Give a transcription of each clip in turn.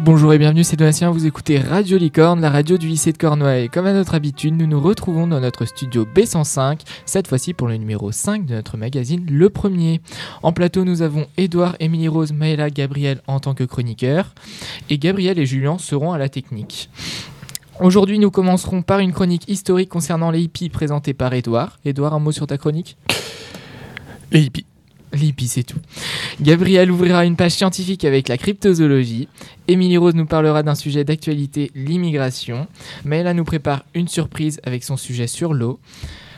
Bonjour et bienvenue, c'est Donatien, vous écoutez Radio Licorne, la radio du lycée de Cornouailles. Comme à notre habitude, nous nous retrouvons dans notre studio B105, cette fois-ci pour le numéro 5 de notre magazine Le Premier. En plateau, nous avons Édouard, Émilie Rose, Maëla, Gabriel en tant que chroniqueurs, et Gabriel et Julien seront à la technique. Aujourd'hui, nous commencerons par une chronique historique concernant les hippies présentée par Édouard. Édouard, un mot sur ta chronique? Les hippies. L'hippie, c'est tout. Gabriel ouvrira une page scientifique avec la cryptozoologie. Émilie Rose nous parlera d'un sujet d'actualité, l'immigration. Maëla nous prépare une surprise avec son sujet sur l'eau.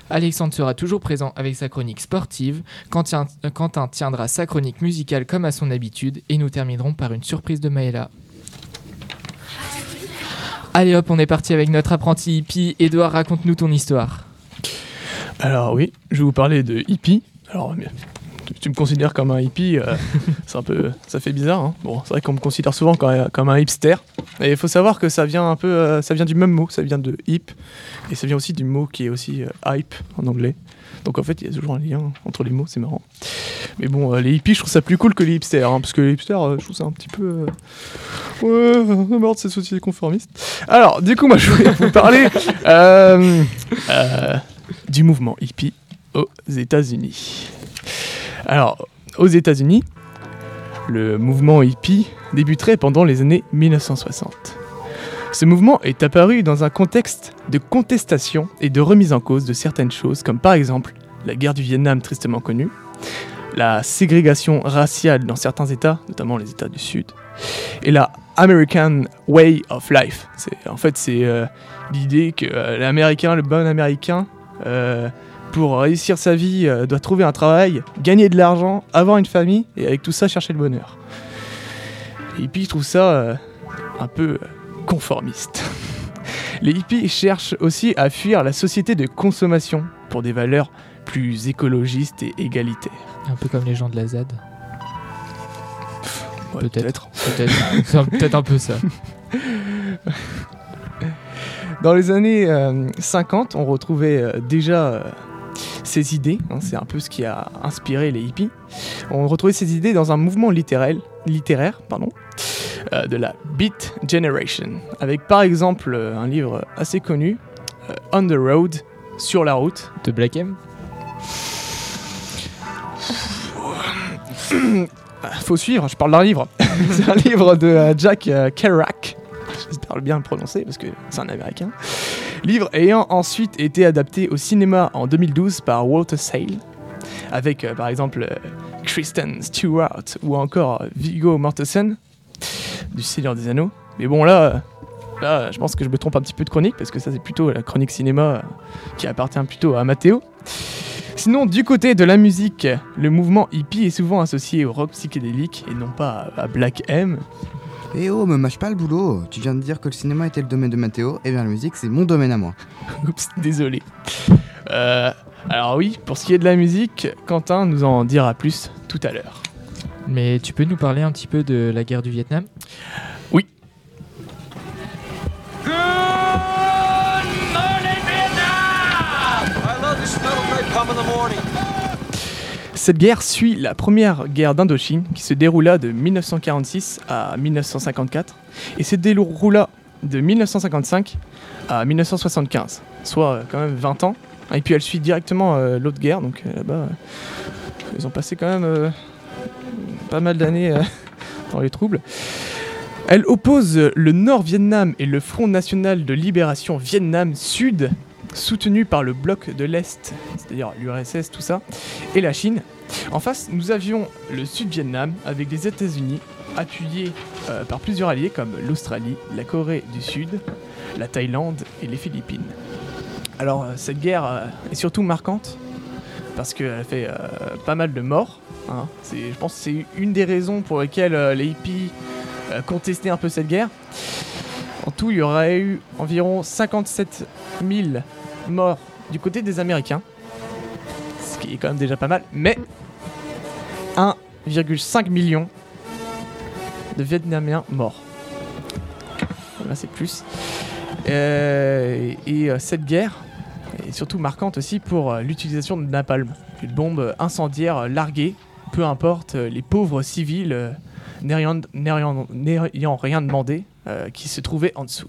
Alexandre sera toujours présent avec sa chronique sportive. Quentin, euh, tiendra sa chronique musicale comme à son habitude. Et nous terminerons par une surprise de Maëla. Allez hop, on est parti avec notre apprenti hippie. Edouard, raconte-nous ton histoire. Alors oui, je vais vous parler de hippie. Alors, tu- tu me considères comme un hippie, euh, c'est un peu, ça fait bizarre. hein. Bon, c'est vrai qu'on me considère souvent comme, comme un hipster. Et il faut savoir que ça vient un peu, euh, ça vient du même mot, ça vient de hip, et ça vient aussi du mot qui est aussi euh, hype en anglais. Donc en fait, il y a toujours un lien entre les mots, c'est marrant. Mais bon, les hippies, je trouve ça plus cool que les hipsters, hein, parce que les hipsters, je trouve ça un petit peu, ouais, merde, c'est société conformiste. Alors, du coup, moi, je voulais vous parler du mouvement hippie aux États-Unis. Alors, aux États-Unis, le mouvement hippie débuterait pendant les années 1960. Ce mouvement est apparu dans un contexte de contestation et de remise en cause de certaines choses, comme par exemple la guerre du Vietnam tristement connue, la ségrégation raciale dans certains États, notamment les États du Sud, et la American Way of Life. En fait, c'est euh, l'idée que euh, l'Américain, le bon Américain, euh, pour réussir sa vie, euh, doit trouver un travail, gagner de l'argent, avoir une famille, et avec tout ça, chercher le bonheur. Les hippies trouvent ça euh, un peu euh, conformiste. Les hippies cherchent aussi à fuir la société de consommation pour des valeurs plus écologistes et égalitaires. Un peu comme les gens de la ZAD. Ouais, Peut-être. Peut-être. C'est peut-être un peu ça. Dans les années euh, 50, on retrouvait euh, déjà ces idées, hein, c'est un peu ce qui a inspiré les hippies. On retrouvait ces idées dans un mouvement littéraire, littéraire pardon, euh, de la Beat Generation, avec par exemple euh, un livre assez connu, euh, On the Road, sur la route. De Black M? Faut suivre, je parle d'un livre. c'est un livre de Jack Kerouac. J'espère bien le prononcer parce que c'est un américain. Livre ayant ensuite été adapté au cinéma en 2012 par Walter Sale, avec euh, par exemple euh, Kristen Stewart ou encore euh, Viggo Mortensen du Seigneur des Anneaux. Mais bon là, là, je pense que je me trompe un petit peu de chronique parce que ça c'est plutôt la chronique cinéma qui appartient plutôt à Matteo. Sinon, du côté de la musique, le mouvement hippie est souvent associé au rock psychédélique et non pas à Black M. Eh oh, me mâche pas le boulot. Tu viens de dire que le cinéma était le domaine de Mathéo, et bien la musique c'est mon domaine à moi. Oups, désolé. Euh, alors oui, pour ce qui est de la musique, Quentin nous en dira plus tout à l'heure. Mais tu peux nous parler un petit peu de la guerre du Vietnam? Cette guerre suit la première guerre d'Indochine qui se déroula de 1946 à 1954 et se déroula de 1955 à 1975, soit euh, quand même 20 ans. Et puis elle suit directement euh, l'autre guerre, donc euh, là-bas, ils ont passé quand même pas mal d'années dans les troubles. Elle oppose le Nord-Vietnam et le Front National de Libération Vietnam Sud, soutenu par le bloc de l'Est, c'est-à-dire l'URSS, tout ça, et la Chine. En face, nous avions le Sud-Vietnam avec les États-Unis, appuyés euh, par plusieurs alliés comme l'Australie, la Corée du Sud, la Thaïlande et les Philippines. Alors, euh, cette guerre euh, est surtout marquante parce qu'elle fait pas mal de morts. hein. Je pense que c'est une des raisons pour lesquelles les hippies contestaient un peu cette guerre. En tout, il y aurait eu environ 57 000 morts du côté des Américains, ce qui est quand même déjà pas mal, mais 1,5 million de Vietnamiens morts. Là, c'est plus. Euh, et euh, cette guerre est surtout marquante aussi pour euh, l'utilisation de napalm, une bombe incendiaire larguée, peu importe les pauvres civils n'ayant rien demandé, qui se trouvait en dessous.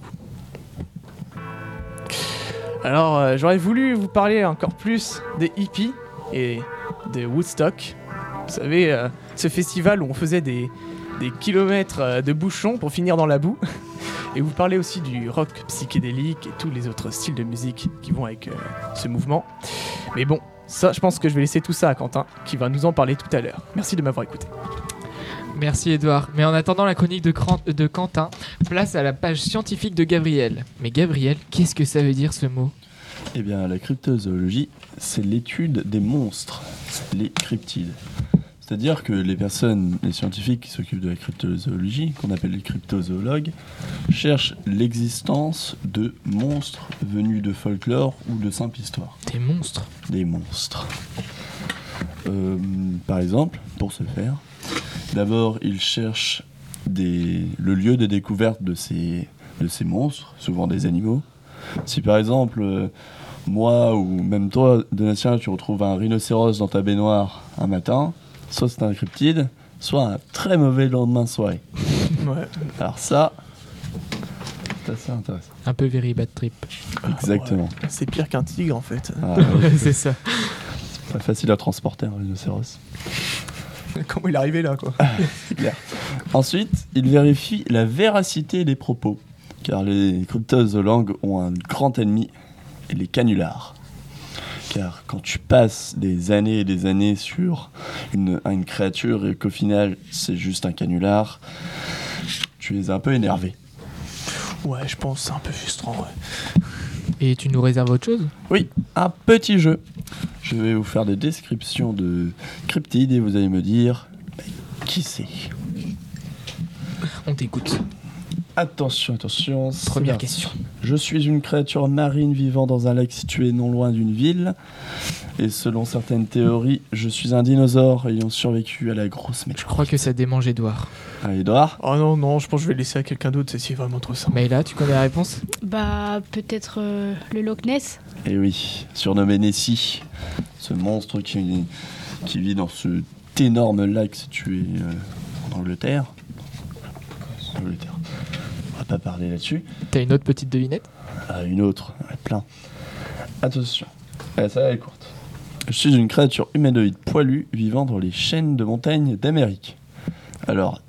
Alors, euh, j'aurais voulu vous parler encore plus des hippies et de Woodstock. Vous savez, euh, ce festival où on faisait des, des kilomètres euh, de bouchons pour finir dans la boue. Et vous parlez aussi du rock psychédélique et tous les autres styles de musique qui vont avec ce mouvement. Mais bon, ça, je pense que je vais laisser tout ça à Quentin, qui va nous en parler tout à l'heure. Merci de m'avoir écouté. Merci Edouard. Mais en attendant la chronique de, Cran- de Quentin, place à la page scientifique de Gabriel. Mais Gabriel, qu'est-ce que ça veut dire ce mot? Eh bien, la cryptozoologie, c'est l'étude des monstres, les cryptides. C'est-à-dire que les personnes, les scientifiques qui s'occupent de la cryptozoologie, qu'on appelle les cryptozoologues, cherchent l'existence de monstres venus de folklore ou de simple histoire. Des monstres? Des monstres. Euh, par exemple, pour ce faire, d'abord, ils cherchent des, le lieu de découverte de ces, de ces monstres, souvent des animaux. Si par exemple, euh, moi ou même toi, Donatien, tu retrouves un rhinocéros dans ta baignoire un matin, soit c'est un cryptide, soit un très mauvais lendemain de soirée. Ouais. Alors ça, c'est assez intéressant. Un peu very bad trip. Exactement. Ouais, C'est pire qu'un tigre en fait. Ah, ouais, c'est ça. c'est pas facile à transporter un rhinocéros. Comment il est arrivé là quoi clair. Ensuite, il vérifie la véracité des propos, car les cryptozoologues ont un grand ennemi, les canulars. Car quand tu passes des années et des années sur une, une créature et qu'au final c'est juste un canular, tu es un peu énervé. Ouais, je pense c'est un peu frustrant. Ouais. Et tu nous réserves autre chose? Oui, un petit jeu. Je vais vous faire des descriptions de cryptides et vous allez me dire bah, qui c'est? On t'écoute. Attention, attention. Première question. Je suis une créature marine vivant dans un lac situé non loin d'une ville. Et selon certaines théories, je suis un dinosaure ayant survécu à la grosse Je météorite. crois que ça démange Edouard. Ah, Edouard Oh non, non, je pense que je vais laisser à quelqu'un d'autre, c'est vraiment trop simple. Mais là, tu connais la réponse? Bah, peut-être euh, le Loch Ness Eh oui, surnommé Nessie, ce monstre qui, qui vit dans ce énorme lac situé euh, en Angleterre. En Angleterre. Va pas parler là-dessus. T'as une autre petite devinette? Ah, une autre, plein. Attention, Ah, ça elle est courte. Je suis une créature humanoïde poilue vivant dans les chaînes de montagnes d'Amérique. Alors,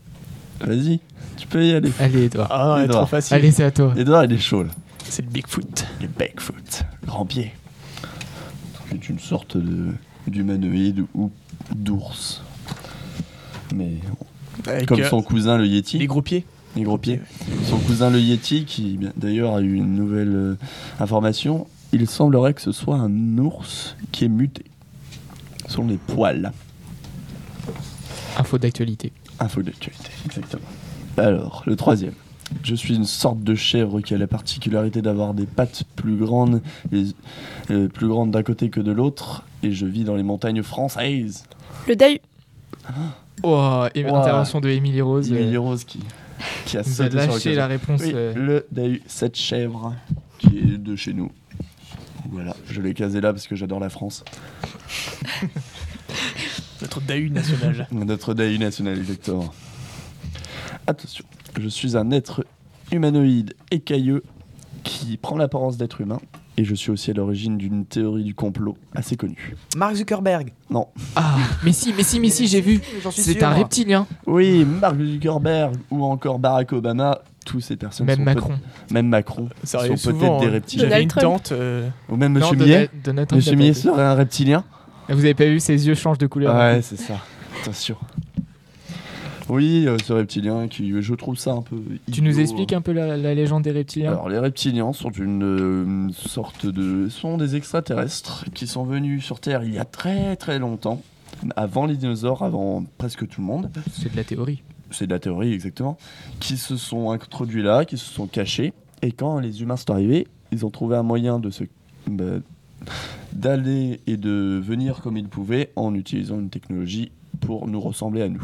vas-y, tu peux y aller. Allez, Edouard. Ah, Edouard. trop facile. Allez, c'est à toi. Edouard, il est chaud là. C'est le Bigfoot. Les Bigfoot, grand pied. C'est une sorte de d'humanoïde ou d'ours. Mais Avec comme euh, son cousin le Yeti, les gros pieds. Les gros pieds. Son cousin le Yeti, qui d'ailleurs a eu une nouvelle euh, information, il semblerait que ce soit un ours qui est muté. Ce sont les poils. Info d'actualité. Info d'actualité, exactement. Alors, le troisième. Je suis une sorte de chèvre qui a la particularité d'avoir des pattes plus grandes, et, euh, plus grandes d'un côté que de l'autre, et je vis dans les montagnes françaises. Le Dahu Oh, intervention de Émilie Rose. Émilie euh, Rose qui, qui a sur lâché la réponse. Oui, euh, le Dahu, cette chèvre qui est de chez nous. Voilà, je l'ai casé là parce que j'adore la France. Notre Dahu national. Notre Dahu national, exactement. Attention, je suis un être humanoïde écailleux qui prend l'apparence d'être humain. Et je suis aussi à l'origine d'une théorie du complot assez connue. Mark Zuckerberg. Non. Ah, mais si, mais si, mais si, j'ai vu. C'est un reptilien. Oui, Mark Zuckerberg ou encore Barack Obama, tous ces personnes Même sont Macron. même Macron Ça sont peut-être des hein. reptiliens. Donald une tante. euh, Ou même Non, Monsieur Millet. Monsieur Millet serait un reptilien Vous avez pas vu, ses yeux changent de couleur. Ouais, c'est ça. Attention. Oui, euh, ce reptilien qui, je trouve ça un peu. Tu nous expliques un peu la, la légende des reptiliens? Alors, les reptiliens sont une, euh, une sorte de. sont des extraterrestres qui sont venus sur Terre il y a très très longtemps, avant les dinosaures, avant presque tout le monde. C'est de la théorie. C'est de la théorie exactement. Qui se sont introduits là, qui se sont cachés. Et quand les humains sont arrivés, ils ont trouvé un moyen de se. bah, d'aller et de venir comme ils pouvaient en utilisant une technologie pour nous ressembler à nous.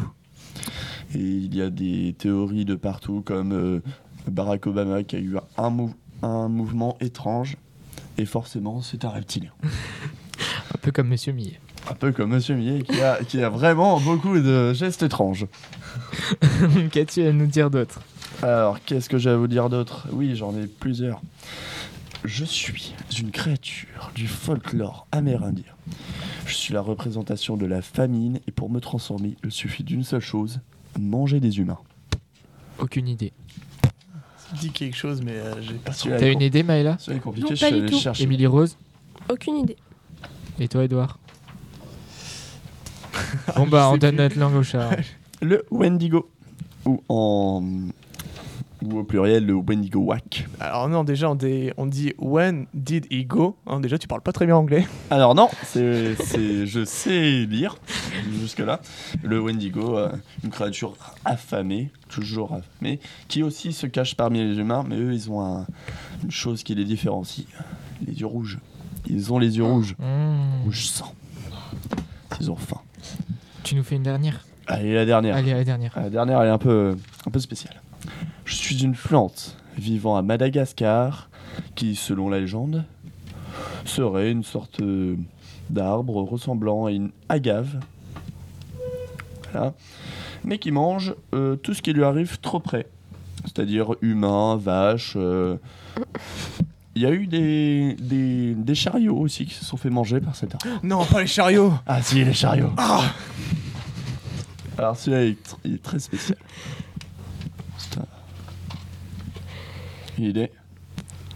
Et il y a des théories de partout, comme euh, Barack Obama qui a eu un, mou- un mouvement étrange, et forcément c'est un reptilien. Un peu comme Monsieur Millet. Un peu comme Monsieur Millet qui a, qui a vraiment beaucoup de gestes étranges. Qu'as-tu à nous dire d'autre? Alors, qu'est-ce que j'ai à vous dire d'autre? Oui, j'en ai plusieurs. Je suis une créature du folklore amérindien. Je suis la représentation de la famine et pour me transformer, il suffit d'une seule chose, manger des humains. Aucune idée. Dit quelque chose, mais euh, j'ai pas T'as une idée, Maëla? Celui-là est compliqué, Non, je pas suis du allé tout. chercher. Émilie Rose? Aucune idée. Et toi, Edouard Bon, bah, on donne plus. notre langue au chat. Le Wendigo. Ou en. Ou au pluriel, le Wendigo Wack. Alors non, déjà on dit, on dit when did he go? Hein, Déjà tu parles pas très bien anglais. Alors non, c'est, c'est, je sais lire jusque-là. Le Wendigo, euh, une créature affamée, toujours affamée, qui aussi se cache parmi les humains, mais eux, ils ont un- une chose qui les différencie, les yeux rouges. Ils ont les yeux rouges, Mmh. rouge sang. Ils ont faim. Tu nous fais une dernière? Allez, la dernière. Allez, la dernière. La dernière, elle est un peu, un peu spéciale. Je suis une plante vivant à Madagascar qui, selon la légende, serait une sorte euh, d'arbre ressemblant à une agave. Voilà. Mais qui mange euh, tout ce qui lui arrive trop près. C'est-à-dire humains, vaches. euh. Il y a eu des, des, des chariots aussi qui se sont fait manger par cet arbre. Non, pas les chariots. Ah si, les chariots. Alors celui-là, il est très spécial. C'est un... Une idée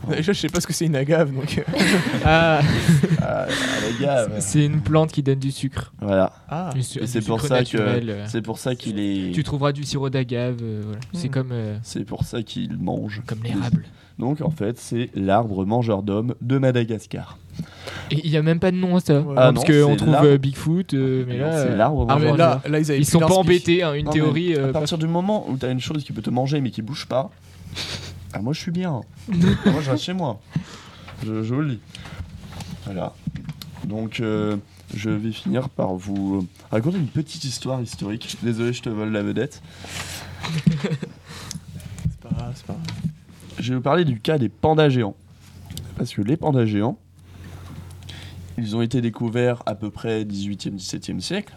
Déjà je sais pas ce que c'est une agave donc. euh, Ah, ah, c'est une plante qui donne du sucre. Voilà. Ah. C'est pour ça naturel, que c'est pour ça qu'il est. Tu trouveras du sirop d'agave. euh, voilà. C'est Mm. comme, euh, C'est pour ça qu'il mange. comme l'érable. Donc en fait, c'est l'arbre mangeur d'hommes de Madagascar. Et il n'y a même pas de nom à ça. Ouais. Ah parce qu'on trouve euh, Bigfoot, euh, mais là, euh, l'arbre Ah mais mangeur. là, là ils ils sont pas embêtés. hein, une Non, mais théorie. à pas- partir du moment où tu as une chose qui peut te manger mais qui bouge pas, ah, moi je suis bien. moi je reste chez moi. Je, je vous le dis. Voilà. Donc euh, je vais finir par vous euh, raconter une petite histoire historique. Désolé, je te vole la vedette. C'est pas grave, c'est pas grave. Je vais vous parler du cas des pandas géants. Parce que les pandas géants, ils ont été découverts à peu près 18e, 17e siècle.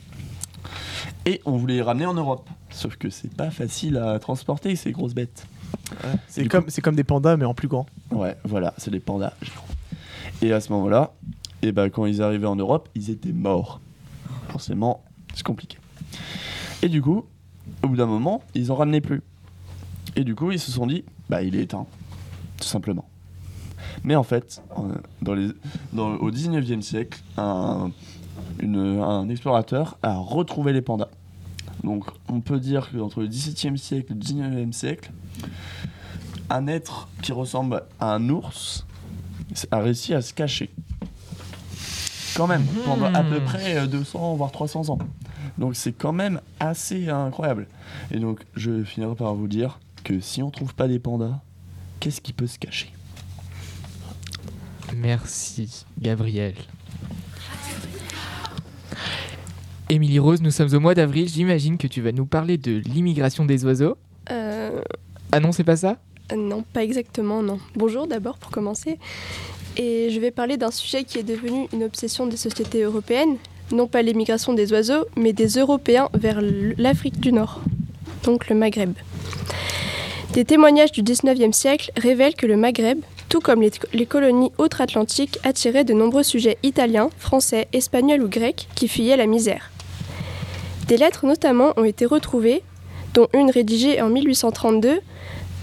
Et on voulait les ramener en Europe. Sauf que c'est pas facile à transporter ces grosses bêtes. C'est comme, c'est comme des pandas mais en plus grand. Ouais, voilà, c'est des pandas. Et à ce moment-là, et ben, quand ils arrivaient en Europe, ils étaient morts. Forcément, c'est compliqué. Et du coup, au bout d'un moment, ils en ramenaient plus. Et du coup, ils se sont dit, bah, il est éteint, tout simplement. Mais en fait, en- dans les, dans, au 19e siècle, un, une- un explorateur a retrouvé les pandas. Donc, on peut dire qu'entre le 17e siècle et le 19e siècle, un être qui ressemble à un ours a réussi à se cacher. Quand même, pendant à peu près euh, 200 voire 300 ans. Donc c'est quand même assez incroyable. Et donc je finirai par vous dire que si on trouve pas des pandas, qu'est-ce qui peut se cacher? Merci, Gabriel. Émilie Rose, nous sommes au mois d'avril. J'imagine que tu vas nous parler de l'immigration des oiseaux. Euh, Ah non, c'est pas ça? Non, pas exactement, non. Bonjour d'abord pour commencer. Et je vais parler d'un sujet qui est devenu une obsession des sociétés européennes, non pas l'émigration des oiseaux, mais des Européens vers l'Afrique du Nord, donc le Maghreb. Des témoignages du 19e siècle révèlent que le Maghreb, tout comme les, les colonies outre-Atlantique, attirait de nombreux sujets italiens, français, espagnols ou grecs qui fuyaient la misère. Des lettres notamment ont été retrouvées, dont une rédigée en 1832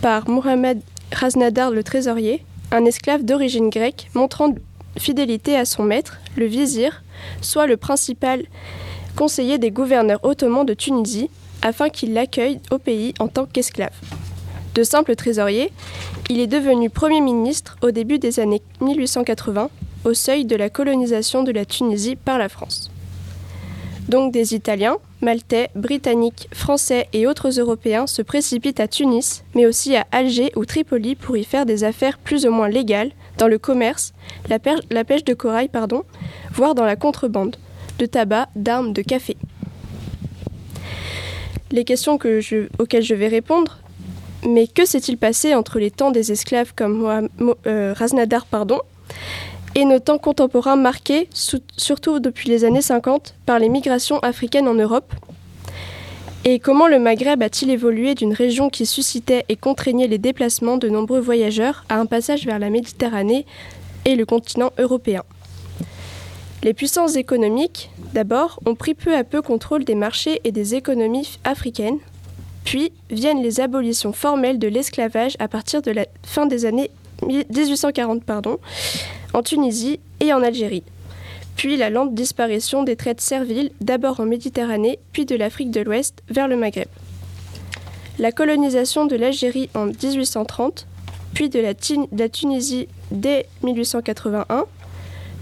par Mohamed Raznadar le trésorier, un esclave d'origine grecque montrant fidélité à son maître, le vizir, soit le principal conseiller des gouverneurs ottomans de Tunisie, afin qu'il l'accueille au pays en tant qu'esclave. De simple trésorier, il est devenu Premier ministre au début des années 1880, au seuil de la colonisation de la Tunisie par la France. Donc des Italiens, Maltais, Britanniques, Français et autres Européens se précipitent à Tunis, mais aussi à Alger ou Tripoli pour y faire des affaires plus ou moins légales dans le commerce, la, pêche de corail, pardon, voire dans la contrebande, de tabac, d'armes, de café. Les questions auxquelles je vais répondre, mais que s'est-il passé entre les temps des esclaves comme euh, Raznadar pardon, et nos temps contemporains marqués, surtout depuis les années 50, par les migrations africaines en Europe Et comment le Maghreb a-t-il évolué d'une région qui suscitait et contraignait les déplacements de nombreux voyageurs à un passage vers la Méditerranée et le continent européen Les puissances économiques, d'abord, ont pris peu à peu contrôle des marchés et des économies africaines, puis viennent les abolitions formelles de l'esclavage à partir de la fin des années 1840 pardon, en Tunisie et en Algérie. Puis la lente disparition des traites serviles, d'abord en Méditerranée, puis de l'Afrique de l'Ouest vers le Maghreb. La colonisation de l'Algérie en 1830, puis de la, Tunisie dès 1881,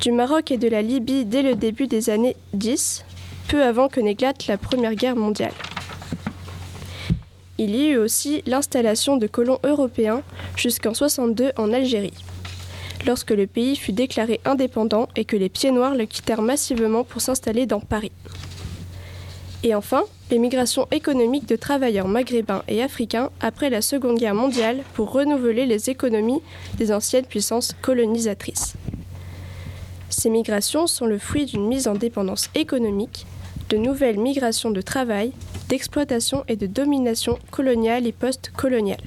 du Maroc et de la Libye dès le début des années 10, peu avant que n'éclate la Première Guerre mondiale. Il y eut aussi l'installation de colons européens jusqu'en 62 en Algérie, lorsque le pays fut déclaré indépendant et que les pieds noirs le quittèrent massivement pour s'installer dans Paris. Et enfin, les migrations économiques de travailleurs maghrébins et africains après la Seconde Guerre mondiale pour renouveler les économies des anciennes puissances colonisatrices. Ces migrations sont le fruit d'une mise en dépendance économique, de nouvelles migrations de travail, d'exploitation et de domination coloniale et post-coloniale.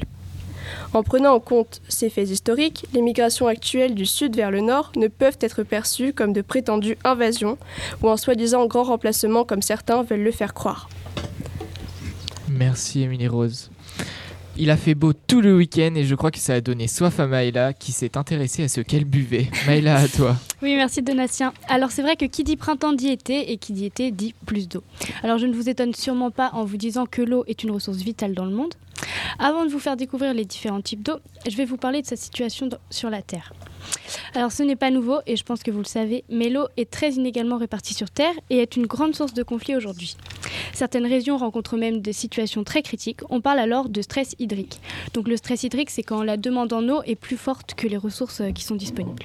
En prenant en compte ces faits historiques, les migrations actuelles du sud vers le nord ne peuvent être perçues comme de prétendues invasions ou un soi-disant grand remplacement comme certains veulent le faire croire. Merci Émilie Rose. Il a fait beau tout le week-end et je crois que ça a donné soif à Maëla qui s'est intéressée à ce qu'elle buvait. Maëla, à toi. Oui, merci Donatien. Alors c'est vrai que qui dit printemps dit été et qui dit été dit plus d'eau. Alors je ne vous étonne sûrement pas en vous disant que l'eau est une ressource vitale dans le monde. Avant de vous faire découvrir les différents types d'eau, je vais vous parler de sa situation sur la Terre. Alors ce n'est pas nouveau et je pense que vous le savez, mais l'eau est très inégalement répartie sur Terre et est une grande source de conflits aujourd'hui. Certaines régions rencontrent même des situations très critiques. On parle alors de stress hydrique. Donc le stress hydrique, c'est quand la demande en eau est plus forte que les ressources euh, qui sont disponibles.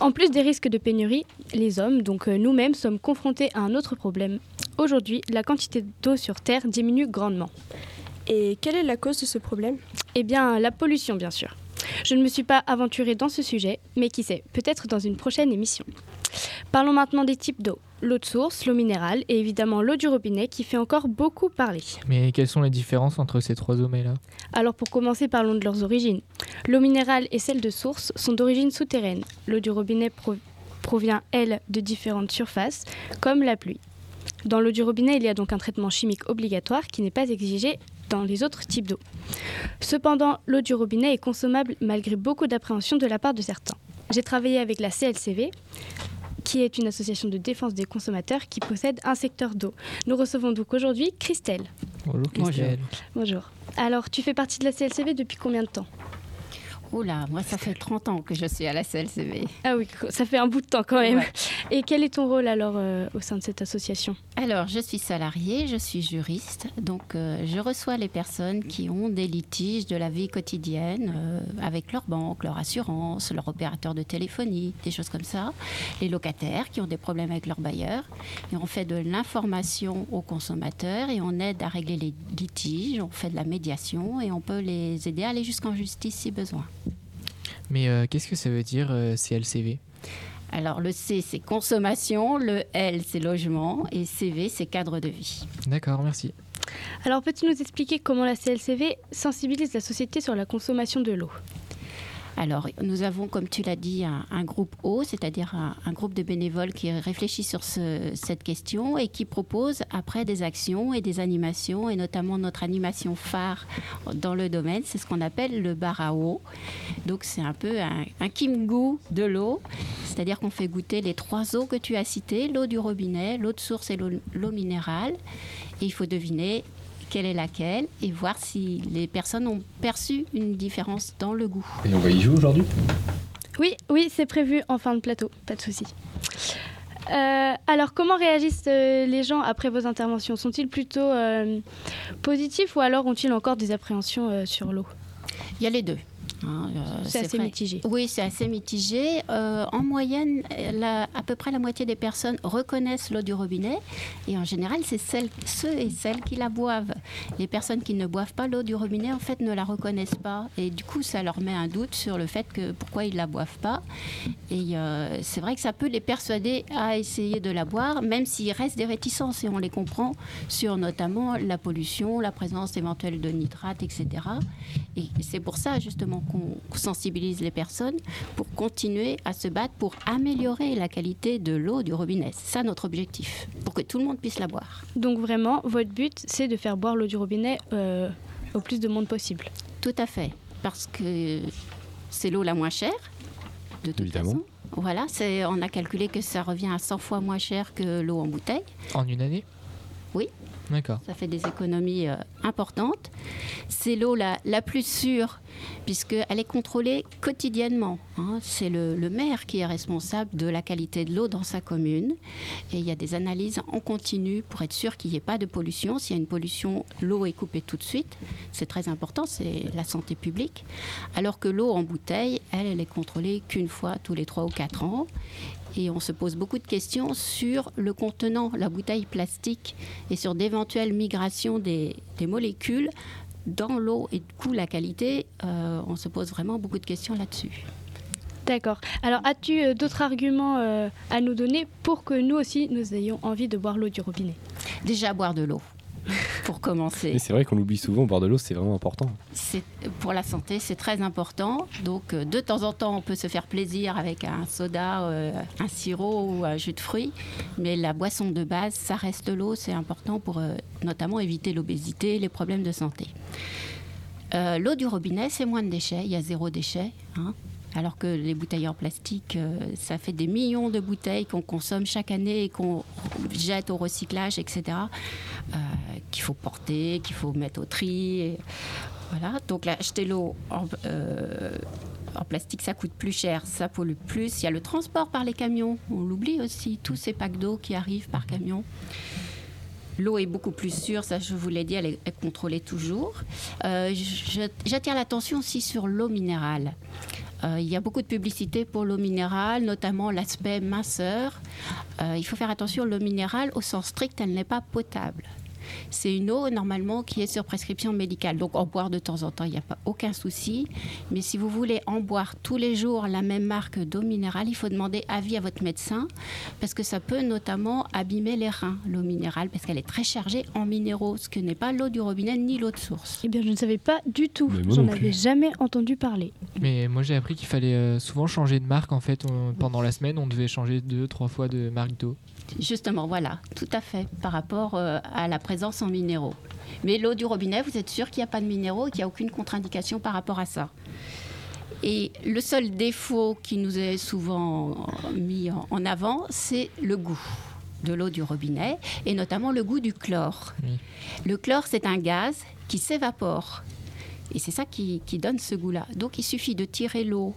En plus des risques de pénurie, les hommes, donc euh, nous-mêmes, sommes confrontés à un autre problème. Aujourd'hui, la quantité d'eau sur Terre diminue grandement. Et quelle est la cause de ce problème? Eh bien, la pollution, bien sûr. Je ne me suis pas aventurée dans ce sujet, mais qui sait, peut-être dans une prochaine émission. Parlons maintenant des types d'eau. L'eau de source, l'eau minérale et évidemment l'eau du robinet qui fait encore beaucoup parler. Mais quelles sont les différences entre ces trois eaux, Maëla Alors pour commencer, parlons de leurs origines. L'eau minérale et celle de source sont d'origine souterraine. L'eau du robinet pro- provient, elle, de différentes surfaces, comme la pluie. Dans l'eau du robinet, il y a donc un traitement chimique obligatoire qui n'est pas exigé dans les autres types d'eau. Cependant, l'eau du robinet est consommable malgré beaucoup d'appréhension de la part de certains. J'ai travaillé avec la CLCV, qui est une association de défense des consommateurs qui possède un secteur d'eau. Nous recevons donc aujourd'hui Christelle. Bonjour Christelle. Bonjour. Alors, tu fais partie de la CLCV depuis combien de temps? Oula, moi ça fait 30 ans que je suis à la CLCV. Ah oui, ça fait un bout de temps quand même. Ouais. Et quel est ton rôle alors euh, au sein de cette association? Alors, je suis salariée, je suis juriste, donc euh, je reçois les personnes qui ont des litiges de la vie quotidienne euh, avec leur banque, leur assurance, leur opérateur de téléphonie, des choses comme ça. Les locataires qui ont des problèmes avec leur bailleur. Et on fait de l'information aux consommateurs et on aide à régler les litiges, on fait de la médiation et on peut les aider à aller jusqu'en justice si besoin. Mais euh, qu'est-ce que ça veut dire euh, CLCV Alors, le C, c'est consommation, le L, c'est logement et CV, c'est cadre de vie. D'accord, merci. Alors, peux-tu nous expliquer comment la CLCV sensibilise la société sur la consommation de l'eau? Alors, nous avons, comme tu l'as dit, un, groupe O, c'est-à-dire un, groupe de bénévoles qui réfléchit sur ce- cette question et qui propose après des actions et des animations, et notamment notre animation phare dans le domaine, c'est ce qu'on appelle le bar à eau. Donc, c'est un peu un, un kimgou de l'eau, c'est-à-dire qu'on fait goûter les trois eaux que tu as citées, l'eau du robinet, l'eau de source et l'eau minérale. Et il faut deviner quelle est laquelle et voir si les personnes ont perçu une différence dans le goût. Et on va y jouer aujourd'hui? Oui, oui, c'est prévu en fin de plateau, pas de souci. Euh, alors, comment réagissent euh, les gens après vos interventions? Sont-ils plutôt euh, positifs ou alors ont-ils encore des appréhensions euh, sur l'eau? Il y a les deux. Hein, euh, C'est assez vrai. mitigé. Oui, c'est assez mitigé. Euh, en moyenne, la- à peu près la moitié des personnes reconnaissent l'eau du robinet. Et en général, c'est celles, ceux et celles qui la boivent. Les personnes qui ne boivent pas l'eau du robinet, en fait, ne la reconnaissent pas. Et du coup, ça leur met un doute sur le fait que pourquoi ils la boivent pas. Et euh, c'est vrai que ça peut les persuader à essayer de la boire, même s'il reste des réticences. Et on les comprend sur notamment la pollution, la présence éventuelle de nitrates, etc. Et c'est pour ça justement qu'on sensibilise les personnes pour continuer à se battre pour améliorer la qualité de l'eau du robinet. C'est ça notre objectif, pour que tout le monde puisse la boire. Donc vraiment, votre but, c'est de faire boire l'eau du robinet euh, au plus de monde possible. Tout à fait, parce que c'est l'eau la moins chère, de toute Évidemment. façon. Voilà, on a calculé que ça revient à 100 fois moins cher que l'eau en bouteille. En une année? Oui. Ça fait des économies euh, importantes. C'est l'eau la, la plus sûre, puisqu'elle est contrôlée quotidiennement. hein. C'est le, le maire qui est responsable de la qualité de l'eau dans sa commune. Et il y a des analyses en continu pour être sûr qu'il n'y ait pas de pollution. S'il y a une pollution, l'eau est coupée tout de suite. C'est très important, c'est la santé publique. Alors que l'eau en bouteille, elle, elle est contrôlée qu'une fois tous les 3 ou 4 ans. Et on se pose beaucoup de questions sur le contenant, la bouteille plastique, et sur d'éventuelles migrations des, des molécules dans l'eau. Et du coup, la qualité, euh, on se pose vraiment beaucoup de questions là-dessus. D'accord. Alors, as-tu euh, d'autres arguments euh, à nous donner pour que nous aussi, nous ayons envie de boire l'eau du robinet? Déjà, boire de l'eau, pour commencer. C'est vrai qu'on l'oublie souvent, boire de l'eau, c'est vraiment important. C'est pour la santé, c'est très important. Donc, euh, de temps en temps, on peut se faire plaisir avec un soda, euh, un sirop ou un jus de fruits. Mais la boisson de base, ça reste l'eau. C'est important pour euh, notamment éviter l'obésité, les problèmes de santé. Euh, L'eau du robinet, c'est moins de déchets. Il y a zéro déchet. hein. Alors que les bouteilles en plastique, euh, ça fait des millions de bouteilles qu'on consomme chaque année et qu'on jette au recyclage, etc. euh, qu'il faut porter, qu'il faut mettre au tri. voilà, donc acheter l'eau en, euh, en plastique, ça coûte plus cher, ça pollue plus. Il y a le transport par les camions, on l'oublie aussi, tous ces packs d'eau qui arrivent par camion. L'eau est beaucoup plus sûre, ça je vous l'ai dit, elle est, contrôlée toujours. J'attire l'attention aussi sur l'eau minérale. Euh, il y a beaucoup de publicité pour l'eau minérale, notamment l'aspect minceur. Euh, il faut faire attention, l'eau minérale, au sens strict, elle n'est pas potable. C'est une eau normalement qui est sur prescription médicale. Donc en boire de temps en temps, il n'y a pas aucun souci. Mais si vous voulez en boire tous les jours la même marque d'eau minérale, il faut demander avis à votre médecin parce que ça peut notamment abîmer les reins, l'eau minérale, parce qu'elle est très chargée en minéraux, ce que n'est pas l'eau du robinet ni l'eau de source. Eh bien, je ne savais pas du tout. J'en avais jamais entendu parler. Mais moi j'ai appris qu'il fallait euh, souvent changer de marque en fait. On- pendant la semaine, on devait changer deux, trois fois de marque d'eau. Justement, voilà, tout à fait, par rapport euh, à la présence en minéraux. Mais l'eau du robinet, vous êtes sûr qu'il n'y a pas de minéraux et qu'il n'y a aucune contre-indication par rapport à ça? Et le seul défaut qui nous est souvent mis en- avant, c'est le goût de l'eau du robinet, et notamment le goût du chlore. Oui. Le chlore, c'est un gaz qui s'évapore. Et c'est ça qui, qui donne ce goût-là. Donc il suffit de tirer l'eau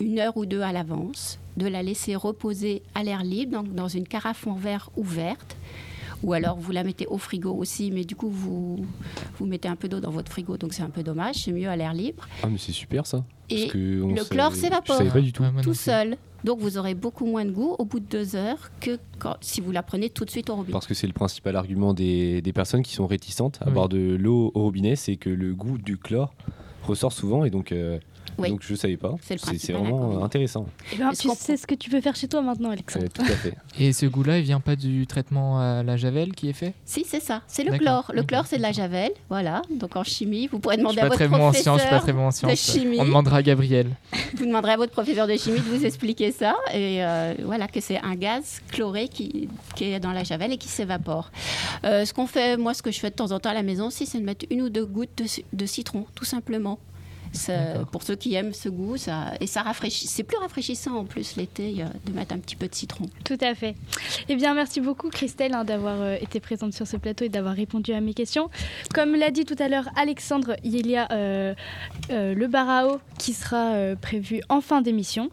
une heure ou deux à l'avance, de la laisser reposer à l'air libre, donc dans une carafe en verre ouverte. Ou alors vous la mettez au frigo aussi, mais du coup vous, vous mettez un peu d'eau dans votre frigo, donc c'est un peu dommage, c'est mieux à l'air libre. Ah, mais c'est super ça. Et Parce que on le chlore s'évapore. Tout. Tout seul. Donc vous aurez beaucoup moins de goût au bout de deux heures que quand- si vous la prenez tout de suite au robinet. Parce que c'est le principal argument des, des personnes qui sont réticentes à Oui. boire de l'eau au robinet, c'est que le goût du chlore ressort souvent et donc, euh, Oui. donc je savais pas. C'est vraiment intéressant. Eh bien, Est-ce tu qu'on sais ce que tu peux faire chez toi maintenant, Alexandre. Euh, tout à fait. Et ce goût-là, il vient pas du traitement à la javel qui est fait? Si, c'est ça. C'est le chlore. Le chlore, c'est de la javel. Voilà. Donc en chimie, vous pourrez demander à votre très bon en professeur. sciences, je suis pas très bon en de chimie. On demandera à Gabriel. Vous demanderez à votre professeur de chimie de vous expliquer ça. Et euh, voilà, que c'est un gaz chloré qui, qui est dans la javel et qui s'évapore. Euh, ce qu'on fait, moi, ce que je fais de temps en temps à la maison aussi, c'est de mettre une ou deux gouttes de citron, tout simplement. Ça- pour ceux qui aiment ce goût, ça, et ça rafraîchit. C'est plus rafraîchissant en plus l'été euh, de mettre un petit peu de citron. Tout à fait. Eh bien, merci beaucoup, Christelle, hein, d'avoir euh, été présente sur ce plateau et d'avoir répondu à mes questions. Comme l'a dit tout à l'heure Alexandre, il y a euh, euh, le barao qui sera euh, prévu en fin d'émission.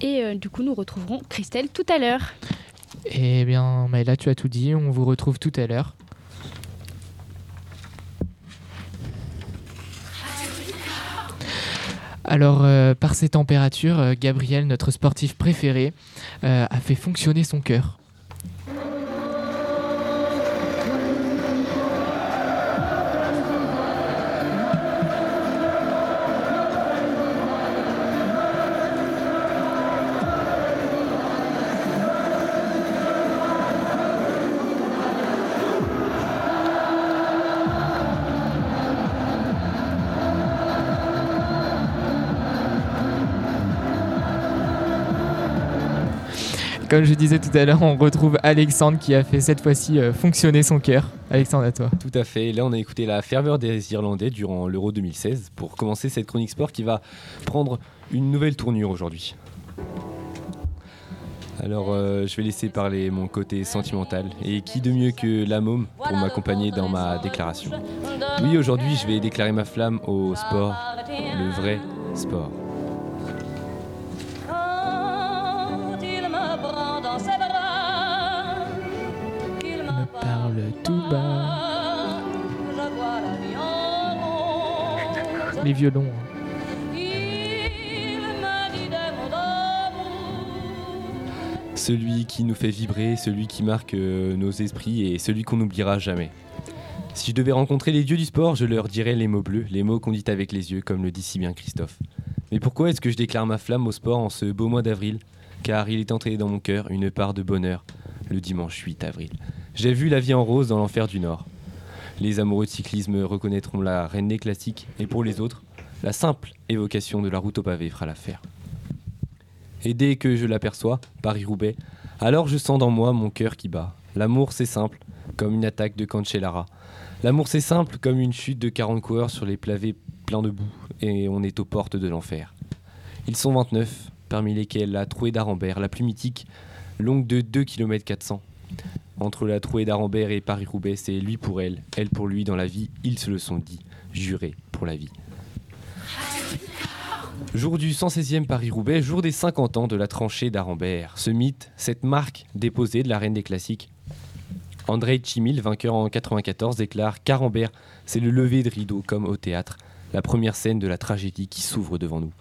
Et euh, du coup, nous retrouverons Christelle tout à l'heure. Eh bien, Maëla, tu as tout dit. On vous retrouve tout à l'heure. Alors, euh, par ces températures, euh, Gabriel, notre sportif préféré, euh, a fait fonctionner son cœur. Comme je disais tout à l'heure, on retrouve Alexandre qui a fait cette fois-ci euh, fonctionner son cœur. Alexandre, à toi. Tout à fait. Là, on a écouté la ferveur des Irlandais durant l'Euro 2016 pour commencer cette chronique sport qui va prendre une nouvelle tournure aujourd'hui. Alors, euh, je vais laisser parler mon côté sentimental. Et qui de mieux que la môme pour m'accompagner dans ma déclaration Oui, aujourd'hui, je vais déclarer ma flamme au sport, le vrai sport. Dans ses bras, qu'il Me parle tout bas. je vois la vie en rose. Les violons. hein. Celui qui nous fait vibrer, celui qui marque euh, nos esprits et celui qu'on n'oubliera jamais. Si je devais rencontrer les dieux du sport, je leur dirais les mots bleus, les mots qu'on dit avec les yeux, comme le dit si bien Christophe. Mais pourquoi est-ce que je déclare ma flamme au sport en ce beau mois d'avril? Car il est entré dans mon cœur une part de bonheur le dimanche 8 avril. J'ai vu la vie en rose dans l'enfer du Nord. Les amoureux de cyclisme reconnaîtront la reine des classiques, et pour les autres, la simple évocation de la route au pavé fera l'affaire. Et dès que je l'aperçois, Paris-Roubaix, alors je sens dans moi mon cœur qui bat. L'amour c'est simple, comme une attaque de Cancellara. L'amour c'est simple, comme une chute de 40 coureurs sur les pavés pleins de boue, et on est aux portes de l'enfer. Ils sont 29, parmi lesquels la trouée d'Arambert, la plus mythique, longue de 2 km 400. Entre la trouée d'Arambert et Paris-Roubaix, c'est lui pour elle, elle pour lui dans la vie, ils se le sont dit, jurés pour la vie. Jour du 116e Paris-Roubaix, jour des 50 ans de la tranchée d'Arambert. Ce mythe, cette marque déposée de la reine des classiques. Andrei Chimil, vainqueur en 94, déclare qu'Arambert, c'est le lever de rideau comme au théâtre, la première scène de la tragédie qui s'ouvre devant nous.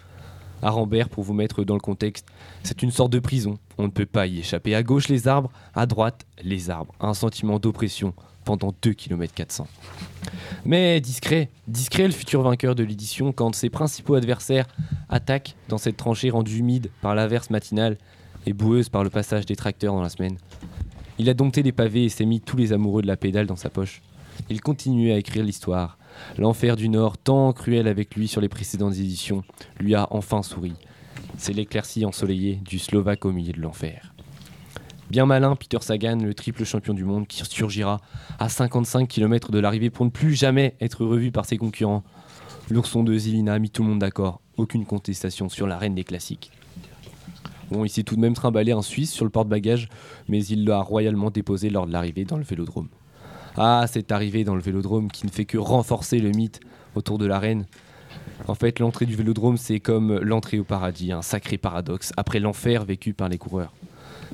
Arambert, pour vous mettre dans le contexte, c'est une sorte de prison. On ne peut pas y échapper. À gauche, les arbres, à droite, les arbres. Un sentiment d'oppression pendant 2 km 400. Mais discret, discret le futur vainqueur de l'édition quand ses principaux adversaires attaquent dans cette tranchée rendue humide par l'averse matinale et boueuse par le passage des tracteurs dans la semaine. Il a dompté les pavés et s'est mis tous les amoureux de la pédale dans sa poche. Il continuait à écrire l'histoire. L'enfer du Nord, tant cruel avec lui sur les précédentes éditions, lui a enfin souri. C'est l'éclaircie ensoleillée du Slovaque au milieu de l'enfer. Bien malin, Peter Sagan, le triple champion du monde, qui surgira à 55 km de l'arrivée pour ne plus jamais être revu par ses concurrents. L'ourson de Zilina a mis tout le monde d'accord. Aucune contestation sur la reine des classiques. Bon, il s'est tout de même trimballé un Suisse sur le porte-bagages, mais il l'a royalement déposé lors de l'arrivée dans le vélodrome. Ah, cette arrivée dans le vélodrome qui ne fait que renforcer le mythe autour de la reine. En fait, l'entrée du vélodrome, c'est comme l'entrée au paradis, un sacré paradoxe, après l'enfer vécu par les coureurs.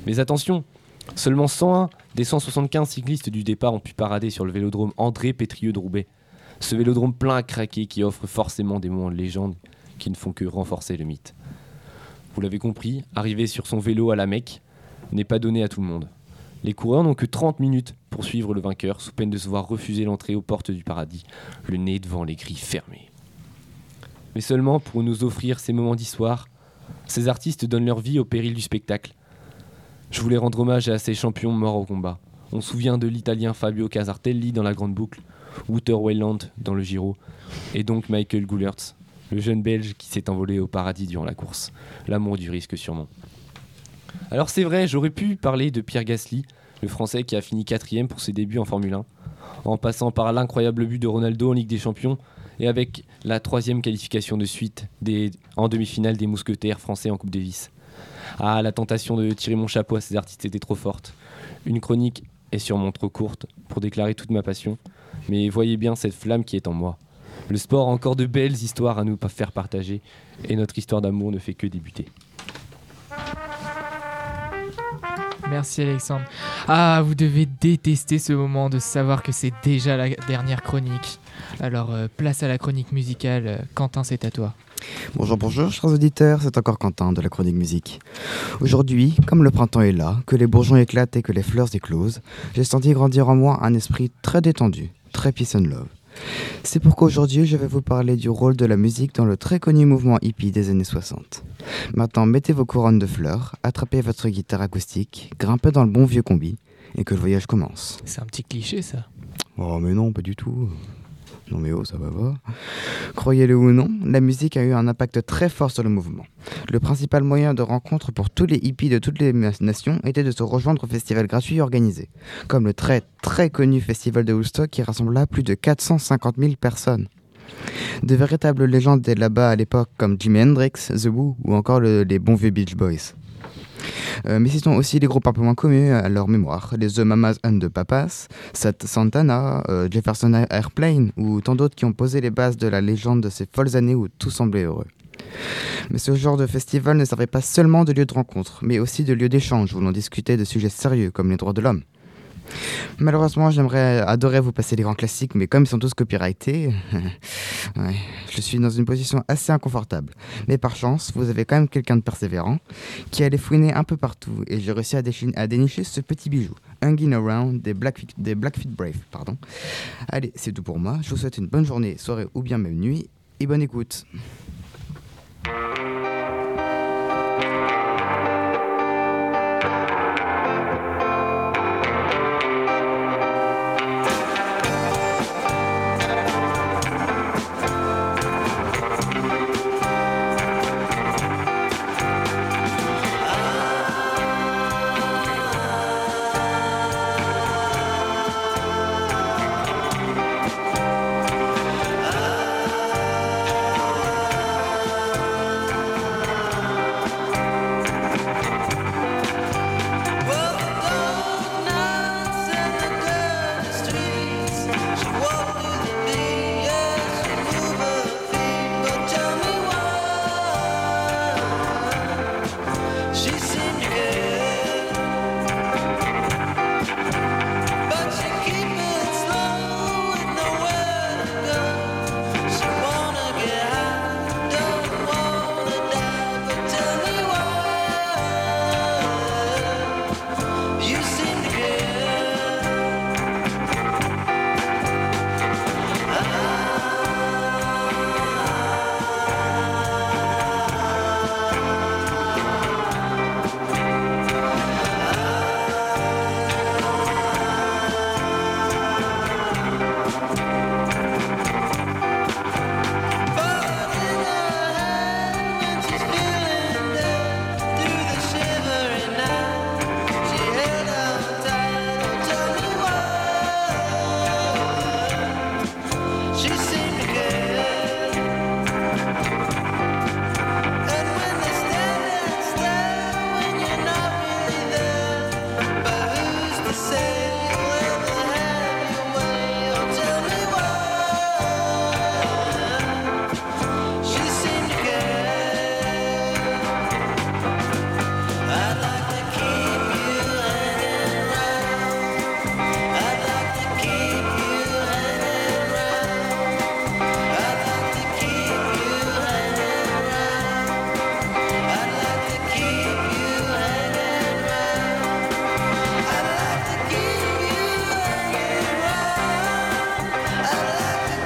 Mais attention, seulement 101 des 175 cyclistes du départ ont pu parader sur le vélodrome André Pétrieux de Roubaix. Ce vélodrome plein à craquer qui offre forcément des moments de légende qui ne font que renforcer le mythe. Vous l'avez compris, arriver sur son vélo à la Mecque n'est pas donné à tout le monde. Les coureurs n'ont que 30 minutes pour suivre le vainqueur, sous peine de se voir refuser l'entrée aux portes du paradis, le nez devant les grilles fermées. Mais seulement pour nous offrir ces moments d'histoire, ces artistes donnent leur vie au péril du spectacle. Je voulais rendre hommage à ces champions morts au combat. On se souvient de l'Italien Fabio Casartelli dans la Grande Boucle, Wouter Weyland dans le Giro, et donc Michael Goulertz, le jeune Belge qui s'est envolé au paradis durant la course. L'amour du risque sûrement. Alors c'est vrai, j'aurais pu parler de Pierre Gasly, le Français qui a fini quatrième pour ses débuts en Formule 1, en passant par l'incroyable but de Ronaldo en Ligue des Champions et avec la troisième qualification de suite en demi-finale des mousquetaires français en Coupe Davis. Ah, la tentation de tirer mon chapeau à ces artistes était trop forte. Une chronique est sûrement trop courte pour déclarer toute ma passion, mais voyez bien cette flamme qui est en moi. Le sport a encore de belles histoires à nous faire partager, et notre histoire d'amour ne fait que débuter. Merci Alexandre. Ah, vous devez détester ce moment de savoir que c'est déjà la dernière chronique. Alors, euh, place à la chronique musicale. Quentin, c'est à toi. Bonjour, bonjour, chers auditeurs, c'est encore Quentin de la Chronique Musique. Aujourd'hui, comme le printemps est là, que les bourgeons éclatent et que les fleurs éclosent, j'ai senti grandir en moi un esprit très détendu, très peace and love. C'est pourquoi aujourd'hui je vais vous parler du rôle de la musique dans le très connu mouvement hippie des années 60. Maintenant, mettez vos couronnes de fleurs, attrapez votre guitare acoustique, grimpez dans le bon vieux combi, et que le voyage commence. C'est un petit cliché ça. Oh mais non, pas du tout. Non mais oh, ça va pas. Croyez-le ou non, la musique a eu un impact très fort sur le mouvement. Le principal moyen de rencontre pour tous les hippies de toutes les nations était de se rejoindre aux festivals gratuits organisés, comme le très très connu festival de Woodstock qui rassembla plus de 450 000 personnes. De véritables légendes étaient là-bas à l'époque comme Jimi Hendrix, The Who ou encore le- les bons vieux Beach Boys. Euh, mais citons aussi les groupes un peu moins connus à leur mémoire, les The Mamas and the Papas, Sat- Santana, euh, Jefferson Airplane ou tant d'autres qui ont posé les bases de la légende de ces folles années où tout semblait heureux. Mais ce genre de festival ne servait pas seulement de lieu de rencontre, mais aussi de lieu d'échange où l'on discutait de sujets sérieux comme les droits de l'homme. Malheureusement, j'aimerais adorer vous passer les grands classiques, mais comme ils sont tous copyrightés, je suis dans une position assez inconfortable. Mais par chance, vous avez quand même quelqu'un de persévérant qui allait fouiner un peu partout et j'ai réussi à, dénicher ce petit bijou, Hanging Around des Blackfeet, des Blackfeet Brave. Pardon. Allez, c'est tout pour moi. Je vous souhaite une bonne journée, soirée ou bien même nuit et bonne écoute.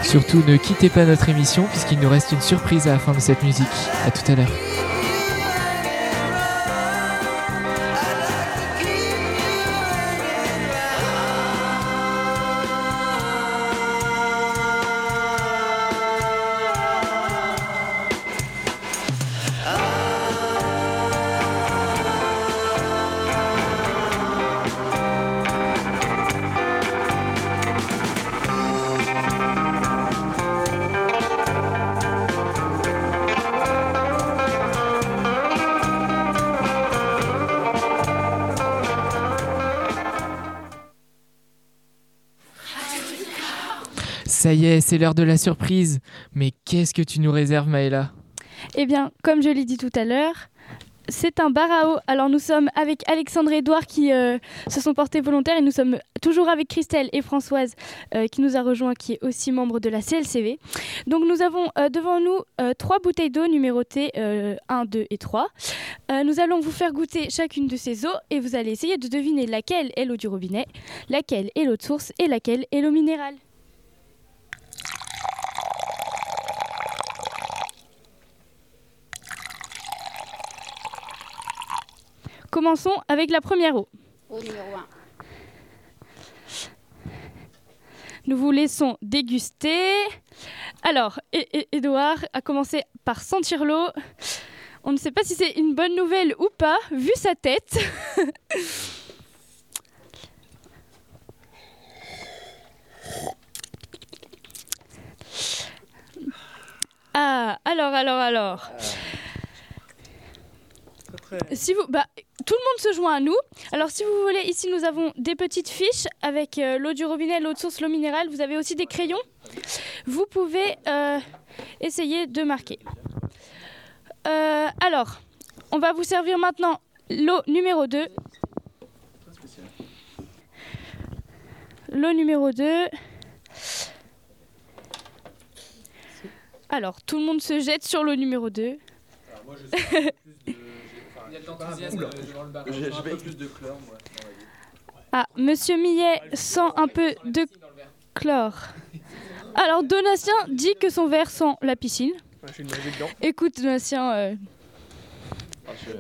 Surtout, ne quittez pas notre émission puisqu'il nous reste une surprise à la fin de cette musique. À tout à l'heure. Ça y est, c'est l'heure de la surprise. Mais qu'est-ce que tu nous réserves, Maëla? Eh bien, comme je l'ai dit tout à l'heure, c'est un bar à eau. Alors nous sommes avec Alexandre et Edouard qui euh, se sont portés volontaires et nous sommes toujours avec Christelle et Françoise euh, qui nous a rejoint, qui est aussi membre de la CLCV. Donc nous avons euh, devant nous trois bouteilles d'eau numérotées euh, 1, 2 et 3. Euh, nous allons vous faire goûter chacune de ces eaux et vous allez essayer de deviner laquelle est l'eau du robinet, laquelle est l'eau de source et laquelle est l'eau minérale. Commençons avec la première eau. Au numéro 1. Nous vous laissons déguster. Alors, E- E- Edouard a commencé par sentir l'eau. On ne sait pas si c'est une bonne nouvelle ou pas, vu sa tête. Ah, alors, alors, alors. Si vous, bah, tout le monde se joint à nous. Alors, si vous voulez, ici nous avons des petites fiches avec euh, l'eau du robinet, l'eau de source, l'eau minérale. Vous avez aussi des crayons. Vous pouvez euh, essayer de marquer. Euh, alors, on va vous servir maintenant l'eau numéro 2. L'eau numéro 2. Alors, tout le monde se jette sur l'eau numéro 2. Ah, Monsieur Millet sent un peu de chlore. Alors, Donatien dit que son verre sent la piscine. Ouais, dedans. Écoute, Donatien, euh,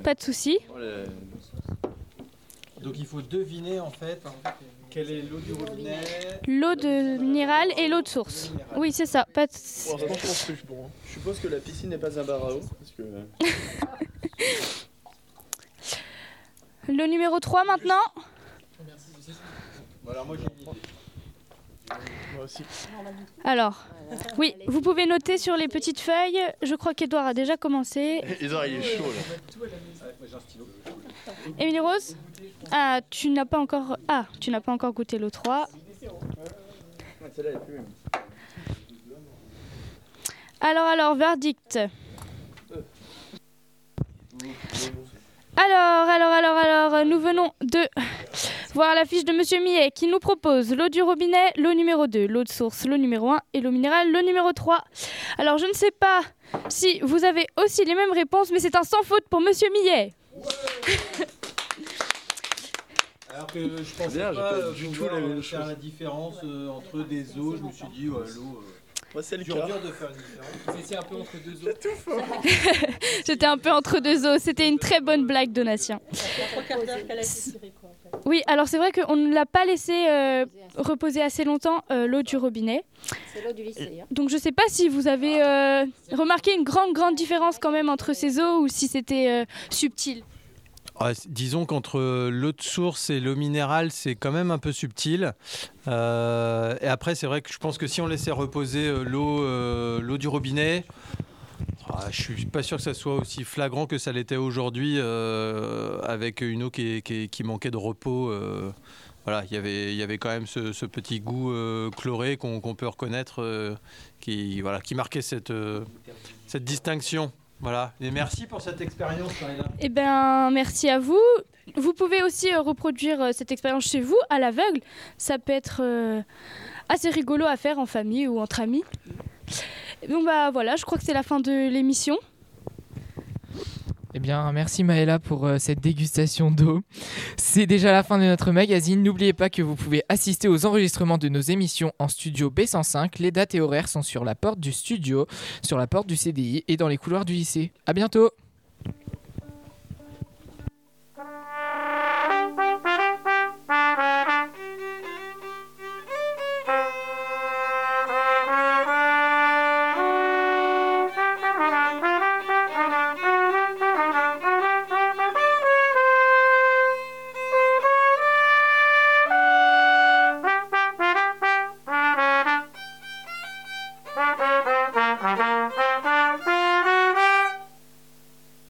pas de souci. Donc il faut deviner en fait quelle est l'eau du robinet. L'eau de minérale et l'eau de source. Oui, c'est ça. Pas de- je pense que bon. hein. Je suppose que la piscine n'est pas un bar à eau. Parce que... Le numéro 3 maintenant. Alors, oui, vous pouvez noter sur les petites feuilles. Je crois qu'Edouard a déjà commencé. Edouard, il est chaud là. Émilie Rose? Ah, tu n'as pas encore Ah, tu n'as pas encore goûté l'eau 3. Celle-là, elle est plus. Alors, alors, verdict. Alors, alors, alors, alors, nous venons de voir la fiche de Monsieur Millet qui nous propose l'eau du robinet, l'eau numéro 2, l'eau de source, l'eau numéro 1 et l'eau minérale, l'eau numéro 3. Alors, je ne sais pas si vous avez aussi les mêmes réponses, mais c'est un sans faute pour Monsieur Millet. Alors que je pensais Bien, j'ai pas, pas euh, du tout la euh, faire chose. la différence euh, entre des eaux. Je me suis dit, ouais, l'eau. euh, Moi, c'est le cas. de faire une différence. C'est un peu entre deux eaux. J'étais un peu entre deux eaux. C'était une très bonne blague, Donatien. Oui, alors c'est vrai qu'on ne l'a pas laissé euh, reposer assez longtemps euh, l'eau du robinet. C'est l'eau du lycée. hein. Donc je sais pas si vous avez euh, remarqué une grande grande différence quand même entre ces eaux ou si c'était euh, subtil. Ah, disons qu'entre l'eau de source et l'eau minérale, c'est quand même un peu subtil. Euh, et après, c'est vrai que je pense que si on laissait reposer euh, l'eau euh, l'eau du robinet, ah, je suis pas sûr que ça soit aussi flagrant que ça l'était aujourd'hui avec une eau qui, manquait de repos. voilà, il y avait- il y avait quand même ce, petit goût chloré qu'on qu'on peut reconnaître, qui, voilà, qui marquait cette, cette distinction. Voilà. Et merci pour cette expérience. Eh ben merci à vous. Vous pouvez aussi euh, reproduire euh, cette expérience chez vous à l'aveugle. Ça peut être euh, assez rigolo à faire en famille ou entre amis. Donc bah voilà, je crois que c'est la fin de l'émission. Eh bien, merci Maëla pour euh, cette dégustation d'eau. C'est déjà la fin de notre magazine. N'oubliez pas que vous pouvez assister aux enregistrements de nos émissions en studio B105. Les dates et horaires sont sur la porte du studio, sur la porte du CDI et dans les couloirs du lycée. À bientôt